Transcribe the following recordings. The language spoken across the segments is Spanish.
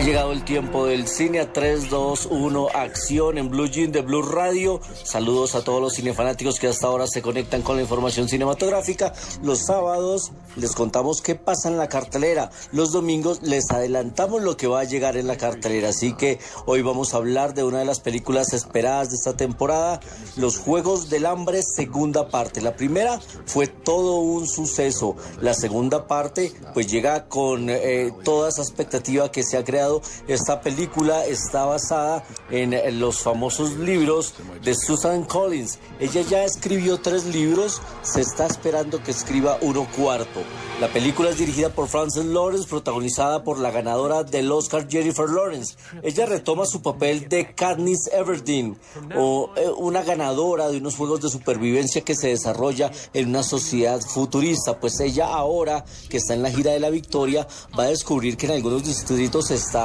Ha llegado el tiempo del cine a 3, 2, 1, acción en Blue Jean de Blue Radio. Saludos a todos los cinefanáticos que hasta ahora se conectan con la información cinematográfica. Los sábados les contamos qué pasa en la cartelera. Los domingos les adelantamos lo que va a llegar en la cartelera. Así que hoy vamos a hablar de una de las películas esperadas de esta temporada, Los Juegos del Hambre, segunda parte. La primera fue todo un suceso. La segunda parte pues llega con eh, toda esa expectativa que se ha creado esta película está basada en los famosos libros de Susan Collins. Ella ya escribió tres libros, se está esperando que escriba uno cuarto. La película es dirigida por Frances Lawrence, protagonizada por la ganadora del Oscar Jennifer Lawrence. Ella retoma su papel de Katniss Everdeen, o eh, una ganadora de unos juegos de supervivencia que se desarrolla en una sociedad futurista. Pues ella ahora, que está en la gira de la victoria, va a descubrir que en algunos distritos está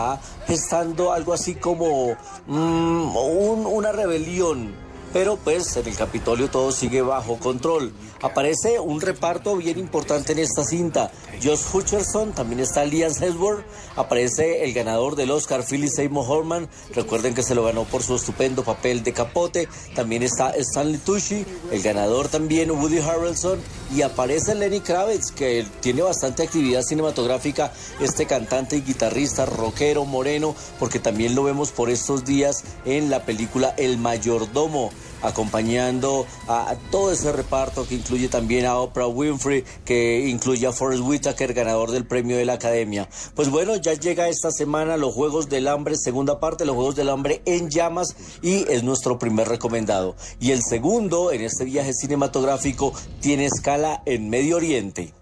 gestando algo así como mm, una rebelión pero pues en el Capitolio todo sigue bajo control. Aparece un reparto bien importante en esta cinta. Josh Hutcherson, también está Liam Hemsworth, aparece el ganador del Oscar, Philip Seymour Hoffman, recuerden que se lo ganó por su estupendo papel de capote, también está Stanley Tucci, el ganador también Woody Harrelson, y aparece Lenny Kravitz, que tiene bastante actividad cinematográfica, este cantante y guitarrista, rockero, moreno, porque también lo vemos por estos días en la película El Mayordomo acompañando a, todo ese reparto que incluye también a Oprah Winfrey, que incluye a Forrest Whitaker, ganador del premio de la Academia. Pues bueno, ya llega esta semana los Juegos del Hambre, segunda parte, los Juegos del Hambre en llamas y es nuestro primer recomendado. Y el segundo en este viaje cinematográfico tiene escala en Medio Oriente.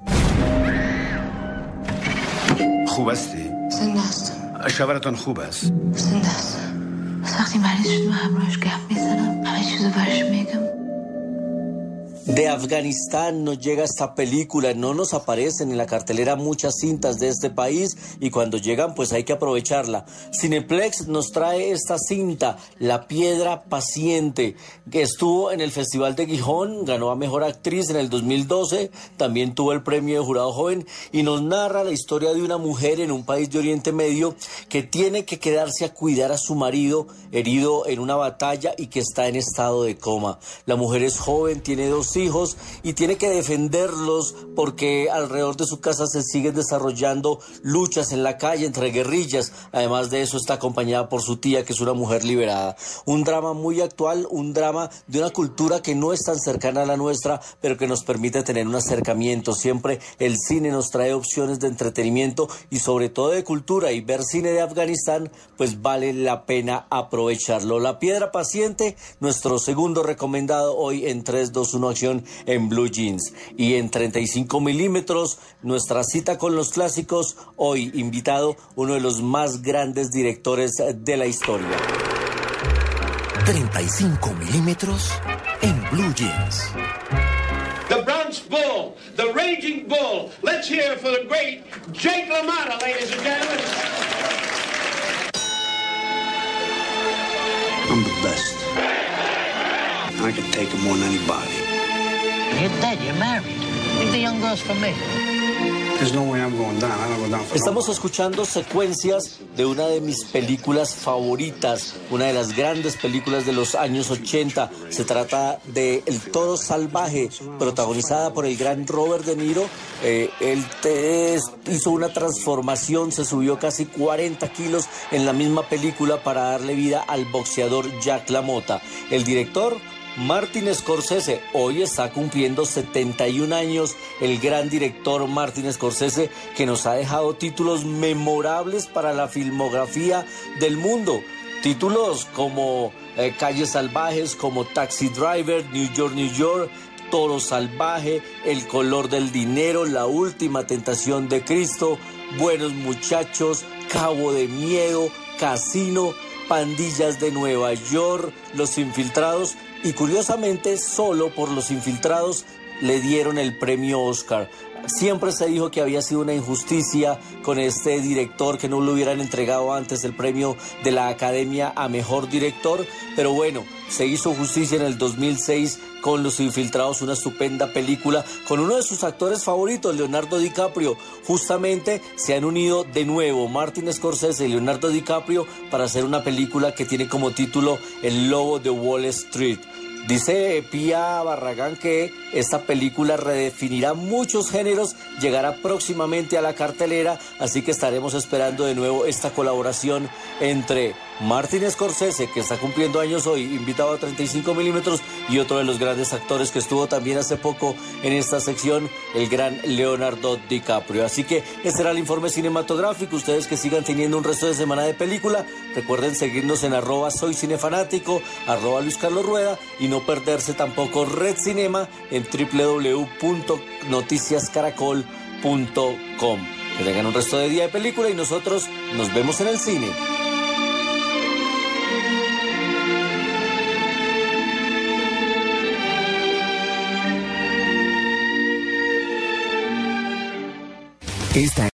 از وقتی مریض شد و همراهش گپ می‌زنم. همه چیزو برش میگم. De Afganistán nos llega esta película, no nos aparecen en la cartelera muchas cintas de este país y cuando llegan pues hay que aprovecharla. Cineplex nos trae esta cinta, La Piedra Paciente, que estuvo en el Festival de Gijón, ganó a Mejor Actriz en el 2012, también tuvo el premio de Jurado Joven y nos narra la historia de una mujer en un país de Oriente Medio que tiene que quedarse a cuidar a su marido herido en una batalla y que está en estado de coma. La mujer es joven, tiene dos hijos y tiene que defenderlos porque alrededor de su casa se siguen desarrollando luchas en la calle entre guerrillas. Además de eso está acompañada por su tía que es una mujer liberada. Un drama muy actual, un drama de una cultura que no es tan cercana a la nuestra, pero que nos permite tener un acercamiento. Siempre el cine nos trae opciones de entretenimiento y sobre todo de cultura y ver cine de Afganistán pues vale la pena aprovecharlo. La piedra paciente, nuestro segundo recomendado hoy en 3, 2, 1 Acción en Blue Jeans. Y en 35 milímetros, nuestra cita con los clásicos, hoy invitado uno de los más grandes directores de la historia. 35 milímetros en Blue Jeans. The Bronx Bull, the Raging Bull. Let's hear for the great Jake LaMotta, ladies and gentlemen. I'm the best. I can take him more than anybody. Estamos escuchando secuencias de una de mis películas favoritas, una de las grandes películas de los años 80. Se trata de El Toro Salvaje, protagonizada por el gran Robert De Niro. Eh, él hizo una transformación, se subió casi 40 kilos en la misma película para darle vida al boxeador Jack LaMotta. El director Martin Scorsese hoy está cumpliendo 71 años, el gran director Martin Scorsese que nos ha dejado títulos memorables para la filmografía del mundo. Títulos como eh, Calles Salvajes, como Taxi Driver, New York, New York, Toro Salvaje, El color del dinero, La última tentación de Cristo, Buenos muchachos, Cabo de Miedo, Casino, Pandillas de Nueva York, Los Infiltrados y curiosamente solo por los infiltrados le dieron el premio Oscar. Siempre se dijo que había sido una injusticia con este director, que no le hubieran entregado antes el premio de la Academia a Mejor Director, pero bueno, se hizo justicia en el 2006 con Los Infiltrados, una estupenda película con uno de sus actores favoritos, Leonardo DiCaprio. Justamente se han unido de nuevo Martin Scorsese y Leonardo DiCaprio para hacer una película que tiene como título El Lobo de Wall Street. Dice Pía Barragán que esta película redefinirá muchos géneros, llegará próximamente a la cartelera, así que estaremos esperando de nuevo esta colaboración entre Martin Scorsese, que está cumpliendo años hoy, invitado a 35 milímetros, y otro de los grandes actores que estuvo también hace poco en esta sección, el gran Leonardo DiCaprio. Así que este era el informe cinematográfico. Ustedes que sigan teniendo un resto de semana de película, recuerden seguirnos en arroba soy cinefanático, arroba Luis Carlos Rueda, y no perderse tampoco Red Cinema en www.noticiascaracol.com. Que tengan un resto de día de película y nosotros nos vemos en el cine. Esta